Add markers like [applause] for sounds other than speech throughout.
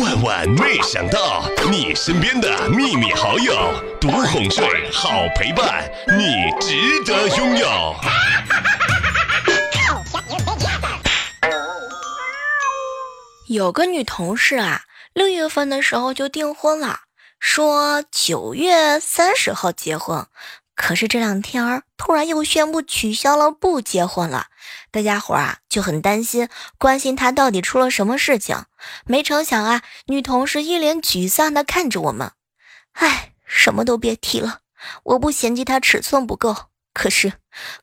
万万没想到，你身边的秘密好友，独哄睡，好陪伴，你值得拥有。[laughs] 有个女同事啊，六月份的时候就订婚了，说九月三十号结婚。可是这两天儿突然又宣布取消了，不结婚了。大家伙啊就很担心，关心他到底出了什么事情。没成想啊，女同事一脸沮丧地看着我们。唉，什么都别提了。我不嫌弃他尺寸不够，可是，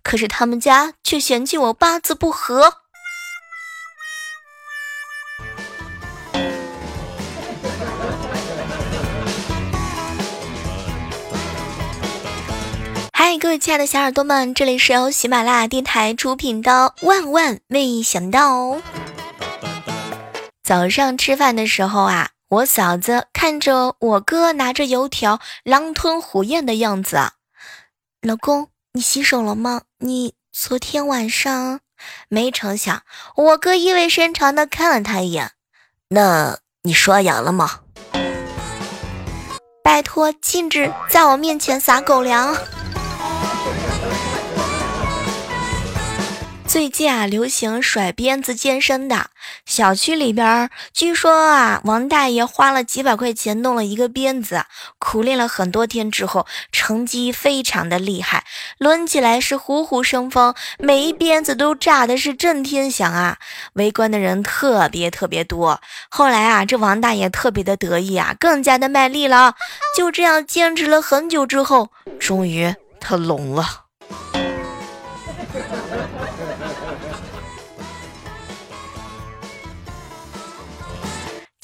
可是他们家却嫌弃我八字不合。嗨，各位亲爱的小耳朵们，这里是由喜马拉雅电台出品的《万万没想到》。早上吃饭的时候啊，我嫂子看着我哥拿着油条狼吞虎咽的样子，老公，你洗手了吗？你昨天晚上……没成想，我哥意味深长的看了他一眼，那你刷牙了吗？拜托，禁止在我面前撒狗粮。最近啊，流行甩鞭子健身的小区里边，据说啊，王大爷花了几百块钱弄了一个鞭子，苦练了很多天之后，成绩非常的厉害，抡起来是虎虎生风，每一鞭子都炸的是震天响啊！围观的人特别特别多。后来啊，这王大爷特别的得意啊，更加的卖力了。就这样坚持了很久之后，终于他聋了。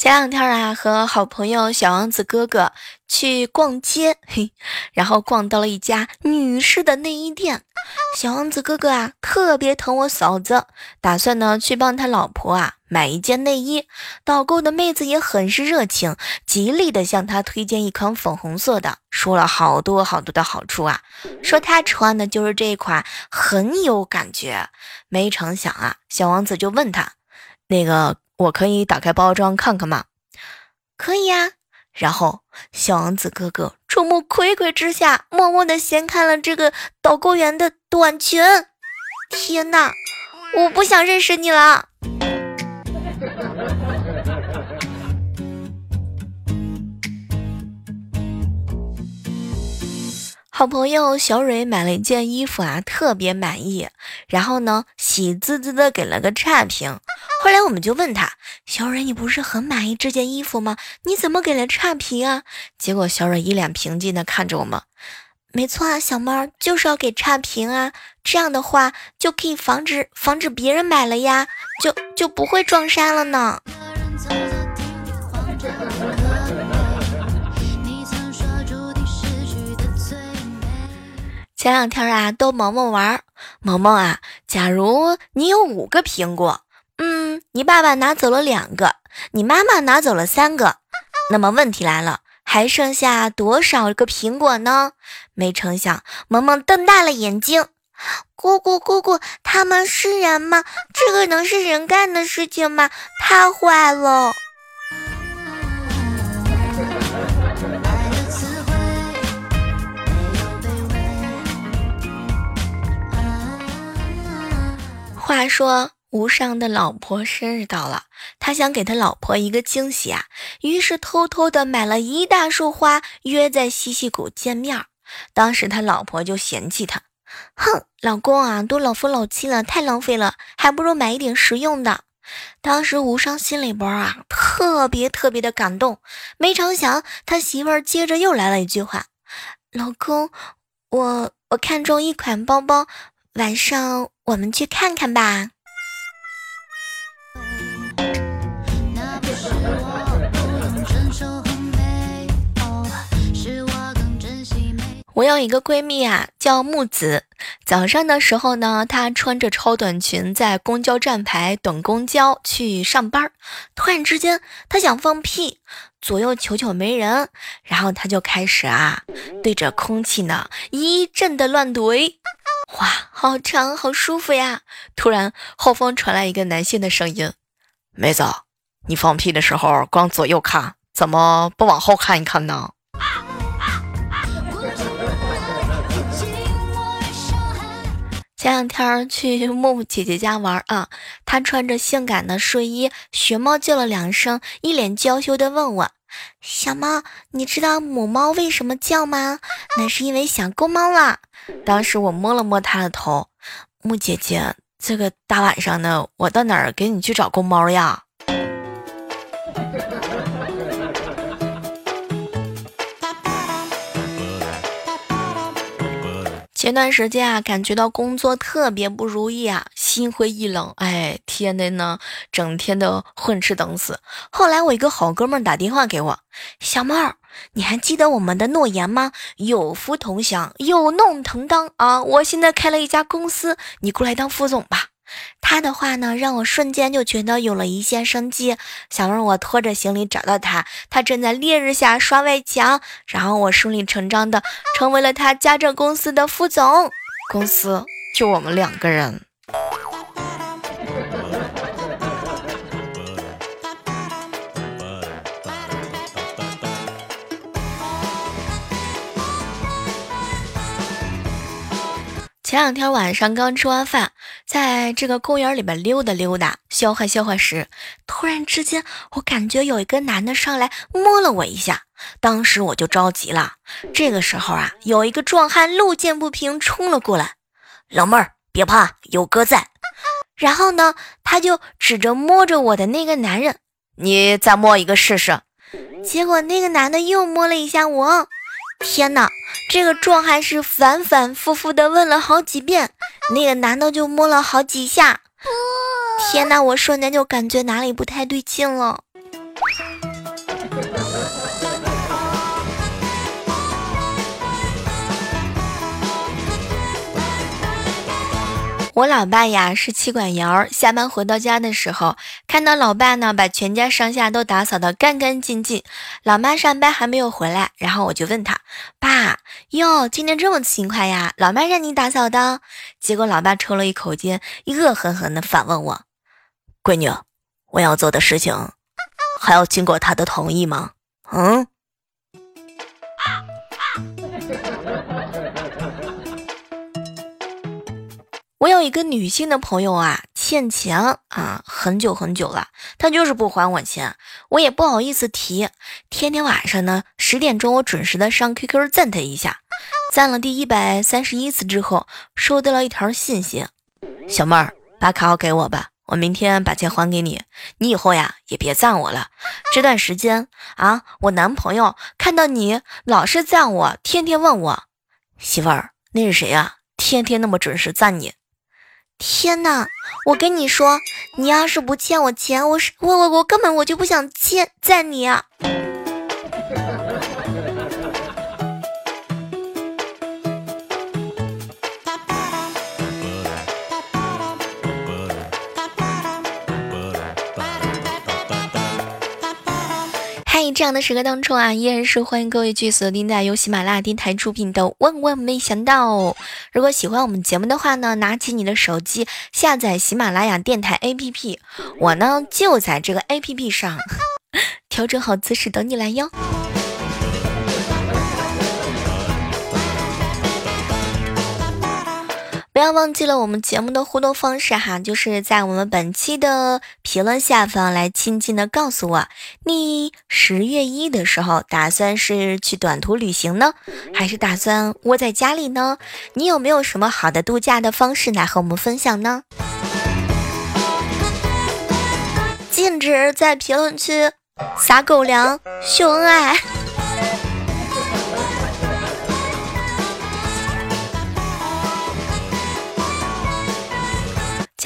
前两天啊，和好朋友小王子哥哥去逛街，嘿，然后逛到了一家女士的内衣店。小王子哥哥啊，特别疼我嫂子，打算呢去帮他老婆啊买一件内衣。导购的妹子也很是热情，极力的向他推荐一款粉红色的，说了好多好多的好处啊，说他穿的就是这一款，很有感觉。没成想啊，小王子就问他，那个。我可以打开包装看看吗？可以呀。然后小王子哥哥众目睽睽之下，默默的掀开了这个导购员的短裙。天哪，我不想认识你了。好朋友小蕊买了一件衣服啊，特别满意，然后呢，喜滋滋的给了个差评。后来我们就问他，小蕊，你不是很满意这件衣服吗？你怎么给了差评啊？结果小蕊一脸平静的看着我们，没错啊，小猫就是要给差评啊，这样的话就可以防止防止别人买了呀，就就不会撞衫了呢。前两天啊，逗萌萌玩，萌萌啊，假如你有五个苹果，嗯，你爸爸拿走了两个，你妈妈拿走了三个，那么问题来了，还剩下多少个苹果呢？没成想，萌萌瞪大了眼睛，姑姑姑姑，他们是人吗？这个能是人干的事情吗？太坏了！话说无伤的老婆生日到了，他想给他老婆一个惊喜啊，于是偷偷的买了一大束花，约在西溪谷见面。当时他老婆就嫌弃他，哼，老公啊，都老夫老妻了，太浪费了，还不如买一点实用的。当时无伤心里边啊，特别特别的感动。没成想，他媳妇儿接着又来了一句话：“老公，我我看中一款包包。”晚上我们去看看吧。我有一个闺蜜啊，叫木子。早上的时候呢，她穿着超短裙在公交站牌等公交去上班。突然之间，她想放屁，左右瞅瞅没人，然后她就开始啊，对着空气呢一阵的乱怼。哇，好长，好舒服呀！突然，后方传来一个男性的声音：“妹子，你放屁的时候光左右看，怎么不往后看一看呢？前两天去 [laughs] 木木姐姐家玩啊，她穿着性感的睡衣，学猫叫了两声，一脸娇羞的问我：“小猫，你知道母猫为什么叫吗？那是因为想公猫了。”当时我摸了摸她的头，木姐姐，这个大晚上的，我到哪儿给你去找公猫呀？前段时间啊，感觉到工作特别不如意啊，心灰意冷，哎，天的呢，整天的混吃等死。后来我一个好哥们打电话给我，小猫，你还记得我们的诺言吗？有福同享，有弄同当啊！我现在开了一家公司，你过来当副总吧。他的话呢，让我瞬间就觉得有了一线生机。小妹，我拖着行李找到他，他正在烈日下刷外墙，然后我顺理成章的成为了他家政公司的副总。公司就我们两个人。前两天晚上刚吃完饭，在这个公园里边溜达溜达，消化消化时，突然之间，我感觉有一个男的上来摸了我一下，当时我就着急了。这个时候啊，有一个壮汉路见不平冲了过来，老妹儿别怕，有哥在。然后呢，他就指着摸着我的那个男人，你再摸一个试试。结果那个男的又摸了一下我。天哪，这个壮汉是反反复复的问了好几遍，那个男的就摸了好几下。天哪，我瞬间就感觉哪里不太对劲了。我老爸呀是妻管严，下班回到家的时候，看到老爸呢把全家上下都打扫得干干净净，老妈上班还没有回来，然后我就问他，爸哟，今天这么勤快呀？老妈让你打扫的？结果老爸抽了一口烟，恶狠狠地反问我，闺女，我要做的事情还要经过他的同意吗？嗯。我有一个女性的朋友啊，欠钱啊，很久很久了，她就是不还我钱，我也不好意思提。天天晚上呢，十点钟我准时的上 QQ 赞她一下，赞了第一百三十一次之后，收到了一条信息：小妹儿，把卡号给我吧，我明天把钱还给你。你以后呀，也别赞我了。这段时间啊，我男朋友看到你老是赞我，天天问我，媳妇儿，那是谁呀？天天那么准时赞你。天哪！我跟你说，你要是不欠我钱，我是我我我根本我就不想欠在你啊。这样的时刻当中啊，依然是欢迎各位去锁定在由喜马拉雅电台出品的《万万没想到》。如果喜欢我们节目的话呢，拿起你的手机下载喜马拉雅电台 APP，我呢就在这个 APP 上调整好姿势等你来哟。不要忘记了我们节目的互动方式哈，就是在我们本期的评论下方来轻轻的告诉我，你十月一的时候打算是去短途旅行呢，还是打算窝在家里呢？你有没有什么好的度假的方式来和我们分享呢？禁止在评论区撒狗粮秀恩爱。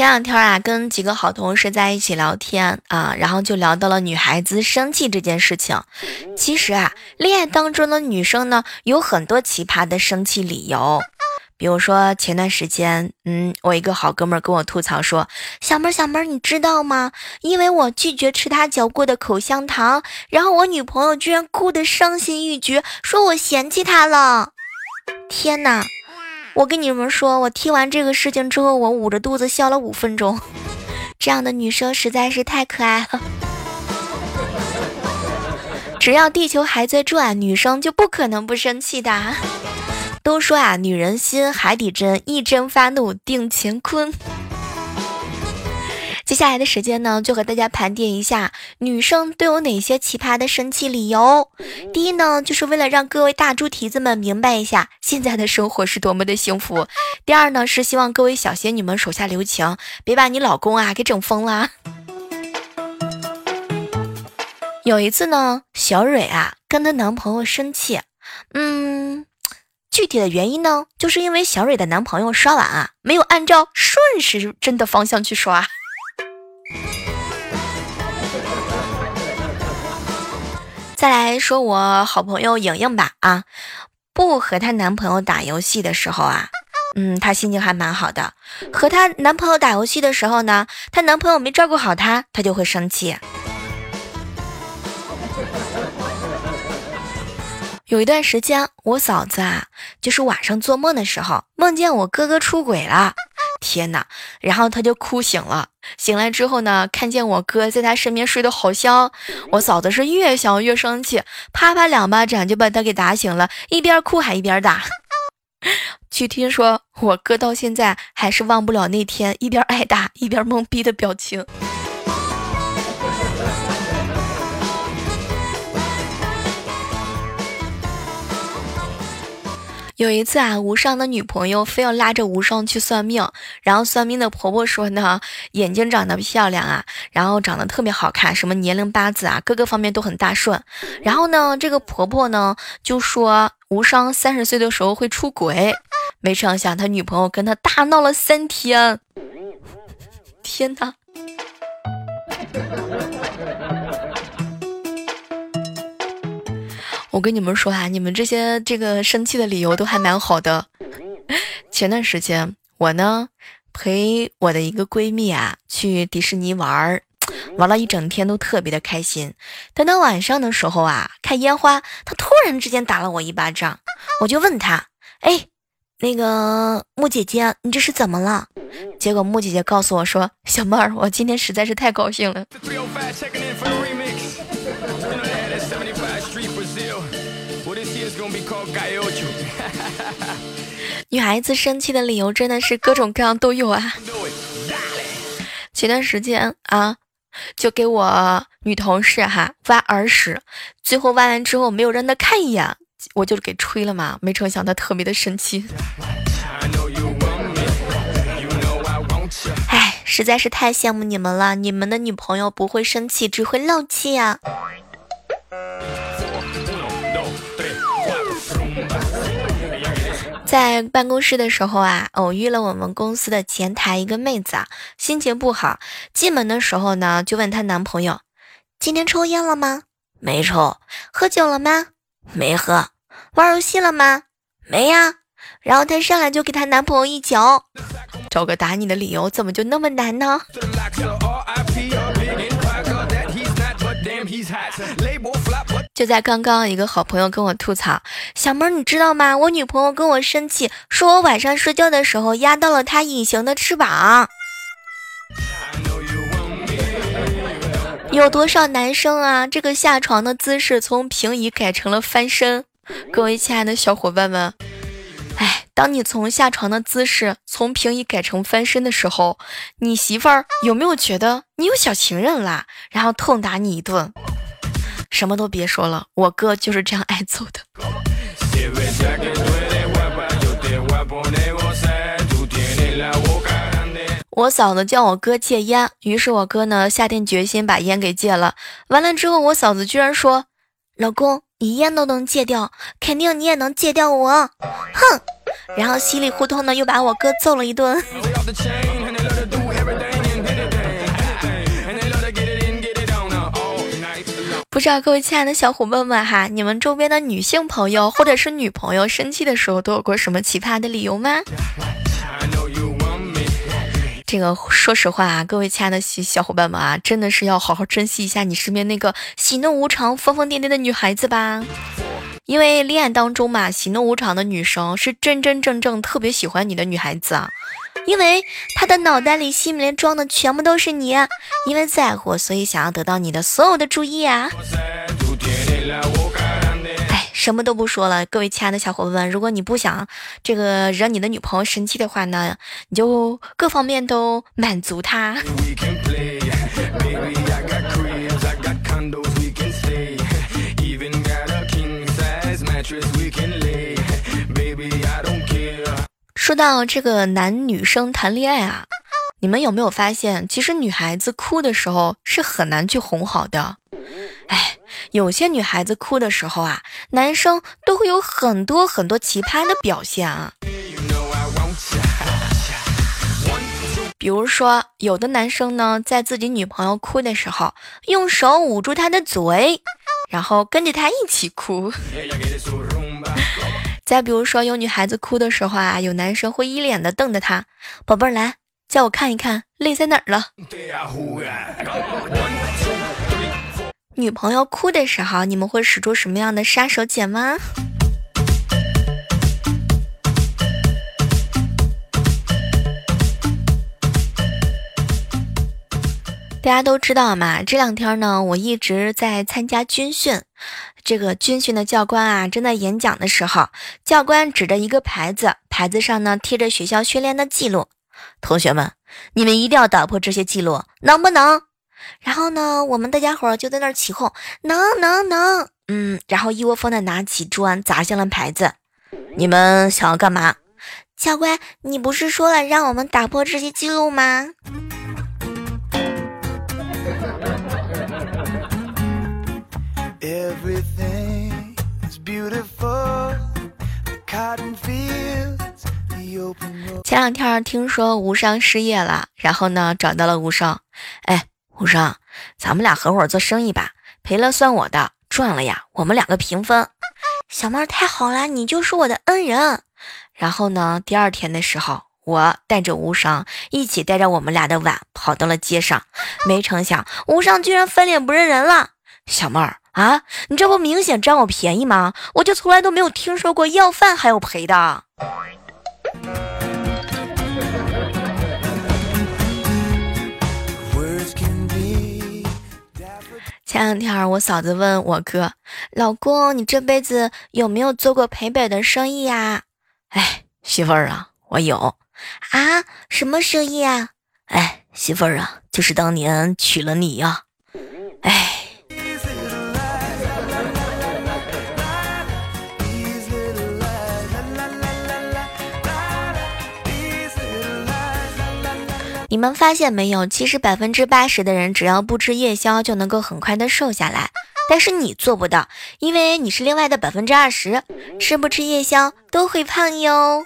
前两天啊，跟几个好同事在一起聊天啊，然后就聊到了女孩子生气这件事情。其实啊，恋爱当中的女生呢，有很多奇葩的生气理由。比如说前段时间，嗯，我一个好哥们跟我吐槽说：“小妹儿，小妹儿，你知道吗？因为我拒绝吃他嚼过的口香糖，然后我女朋友居然哭得伤心欲绝，说我嫌弃她了。天哪！”我跟你们说我听完这个事情之后我捂着肚子笑了五分钟。[laughs] 这样的女生实在是太可爱了。只要地球还在转女生就不可能不生气的都说啊女人心海底针一针发怒定乾坤。接下来的时间呢，就和大家盘点一下女生都有哪些奇葩的生气理由。第一呢，就是为了让各位大猪蹄子们明白一下现在的生活是多么的幸福。第二呢，是希望各位小仙女们手下留情，别把你老公啊给整疯了。有一次呢，小蕊啊跟她男朋友生气，嗯，具体的原因呢，就是因为小蕊的男朋友刷碗啊没有按照顺时针的方向去刷。[laughs] 再来说我好朋友莹莹吧啊，不和她男朋友打游戏的时候啊，嗯，她心情还蛮好的；和她男朋友打游戏的时候呢，她男朋友没照顾好她，她就会生气。有一段时间，我嫂子啊，就是晚上做梦的时候，梦见我哥哥出轨了。天哪！然后他就哭醒了。醒来之后呢，看见我哥在他身边睡得好香，我嫂子是越想越生气，啪啪两巴掌就把他给打醒了，一边哭还一边打。[laughs] 据听说，我哥到现在还是忘不了那天一边挨打一边懵逼的表情。有一次啊，无双的女朋友非要拉着无双去算命，然后算命的婆婆说呢，眼睛长得漂亮啊，然后长得特别好看，什么年龄八字啊，各个方面都很大顺。然后呢，这个婆婆呢就说无双三十岁的时候会出轨，没成想他女朋友跟他大闹了三天。天哪！我跟你们说啊，你们这些这个生气的理由都还蛮好的。[laughs] 前段时间我呢陪我的一个闺蜜啊去迪士尼玩儿，玩了一整天都特别的开心。等到晚上的时候啊，看烟花，她突然之间打了我一巴掌，我就问她：“哎，那个木姐姐，你这是怎么了？”结果木姐姐告诉我说：“小妹儿，我今天实在是太高兴了。”女孩子生气的理由真的是各种各样都有啊！前段时间啊，就给我女同事哈挖耳屎，最后挖完之后没有让她看一眼，我就给吹了嘛。没成想她特别的生气。哎，实在是太羡慕你们了，你们的女朋友不会生气，只会漏气啊。在办公室的时候啊，偶遇了我们公司的前台一个妹子啊，心情不好，进门的时候呢，就问她男朋友：“今天抽烟了吗？没抽。喝酒了吗？没喝。玩游戏了吗？没呀。”然后她上来就给她男朋友一脚，找个打你的理由，怎么就那么难呢？就在刚刚，一个好朋友跟我吐槽：“小妹儿，你知道吗？我女朋友跟我生气，说我晚上睡觉的时候压到了她隐形的翅膀。”有多少男生啊？这个下床的姿势从平移改成了翻身。各位亲爱的小伙伴们，哎，当你从下床的姿势从平移改成翻身的时候，你媳妇儿有没有觉得你有小情人啦？然后痛打你一顿？什么都别说了，我哥就是这样挨揍的。我嫂子叫我哥戒烟，于是我哥呢下定决心把烟给戒了。完了之后，我嫂子居然说：“老公，你烟都能戒掉，肯定你也能戒掉我。”哼，然后稀里糊涂呢又把我哥揍了一顿。不知道各位亲爱的小伙伴们哈，你们周边的女性朋友或者是女朋友生气的时候都有过什么奇葩的理由吗？这个说实话啊，各位亲爱的小伙伴们啊，真的是要好好珍惜一下你身边那个喜怒无常、疯疯癫癫的女孩子吧。因为恋爱当中嘛，喜怒无常的女生是真真正正特别喜欢你的女孩子啊。因为她的脑袋里、心里面装的全部都是你，因为在乎，所以想要得到你的所有的注意啊。哎，什么都不说了，各位亲爱的小伙伴们，如果你不想这个惹你的女朋友生气的话呢，你就各方面都满足她。说到这个男女生谈恋爱啊，你们有没有发现，其实女孩子哭的时候是很难去哄好的。哎，有些女孩子哭的时候啊，男生都会有很多很多奇葩的表现啊。比如说，有的男生呢，在自己女朋友哭的时候，用手捂住她的嘴，然后跟着她一起哭。[laughs] 再比如说，有女孩子哭的时候啊，有男生会一脸的瞪着她，宝贝儿来，叫我看一看泪在哪儿了。女朋友哭的时候，你们会使出什么样的杀手锏吗？大家都知道嘛，这两天呢，我一直在参加军训。这个军训的教官啊，正在演讲的时候，教官指着一个牌子，牌子上呢贴着学校训练的记录。同学们，你们一定要打破这些记录，能不能？然后呢，我们大家伙就在那儿起哄，能能能，嗯，然后一窝蜂的拿起砖砸向了牌子。你们想要干嘛？教官，你不是说了让我们打破这些记录吗？前两天听说无伤失业了，然后呢找到了无伤。哎，无伤，咱们俩合伙做生意吧，赔了算我的，赚了呀，我们两个平分。小妹儿太好了，你就是我的恩人。然后呢，第二天的时候，我带着无伤一起带着我们俩的碗跑到了街上，没成想无伤居然翻脸不认人了。小妹儿啊，你这不明显占我便宜吗？我就从来都没有听说过要饭还要赔的。[laughs] 前两天我嫂子问我哥：“老公，你这辈子有没有做过赔本的生意呀？”哎，媳妇儿啊，我有啊，什么生意啊？哎，媳妇儿啊，就是当年娶了你呀。哎。你们发现没有？其实百分之八十的人只要不吃夜宵就能够很快的瘦下来，但是你做不到，因为你是另外的百分之二十，吃不吃夜宵都会胖哟。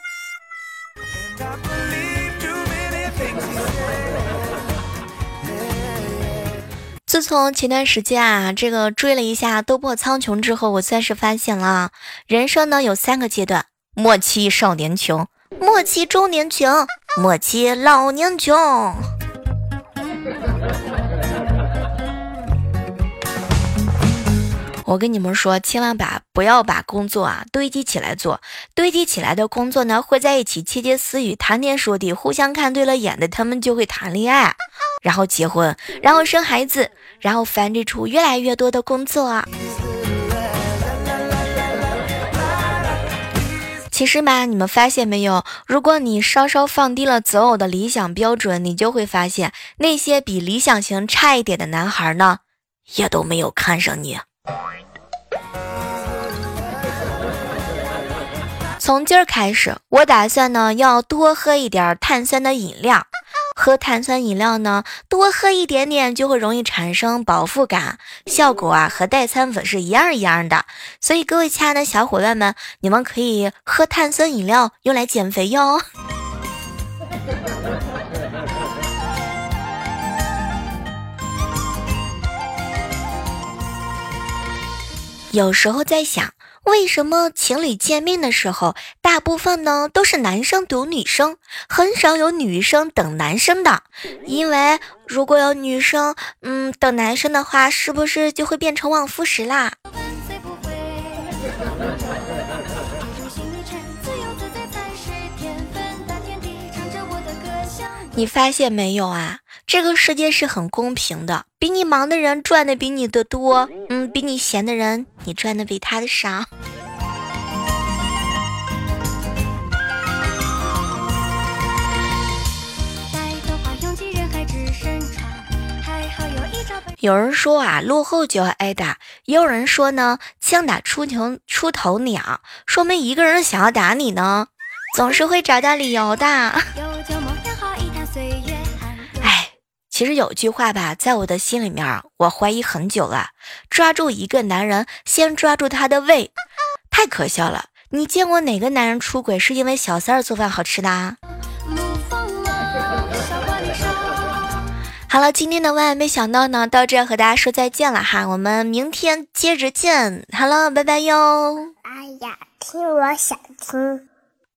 自从前段时间啊，这个追了一下《斗破苍穹》之后，我算是发现了，人生呢有三个阶段：末期少年穷。莫欺中年穷，莫欺老年穷。我跟你们说，千万把不要把工作啊堆积起来做，堆积起来的工作呢会在一起窃窃私语、谈天说地，互相看对了眼的，他们就会谈恋爱，然后结婚，然后生孩子，然后繁殖出越来越多的工作。其实嘛，你们发现没有？如果你稍稍放低了择偶的理想标准，你就会发现那些比理想型差一点的男孩呢，也都没有看上你。从今儿开始，我打算呢要多喝一点碳酸的饮料。喝碳酸饮料呢，多喝一点点就会容易产生饱腹感，效果啊和代餐粉是一样一样的。所以各位亲爱的小伙伴们，你们可以喝碳酸饮料用来减肥哟。[laughs] 有时候在想。为什么情侣见面的时候，大部分呢都是男生堵女生，很少有女生等男生的？因为如果有女生，嗯，等男生的话，是不是就会变成望夫石啦？[laughs] 你发现没有啊？这个世界是很公平的，比你忙的人赚的比你的多，嗯，比你闲的人，你赚的比他的少。有人说啊，落后就要挨打；也有人说呢，枪打出头出头鸟，说明一个人想要打你呢，总是会找到理由的。其实有句话吧，在我的心里面，我怀疑很久了：抓住一个男人，先抓住他的胃，太可笑了。你见过哪个男人出轨是因为小三儿做饭好吃的？啊？[laughs] 好了，今天的万万没想到呢，到这和大家说再见了哈，我们明天接着见。好了，拜拜哟。哎呀，听我想听。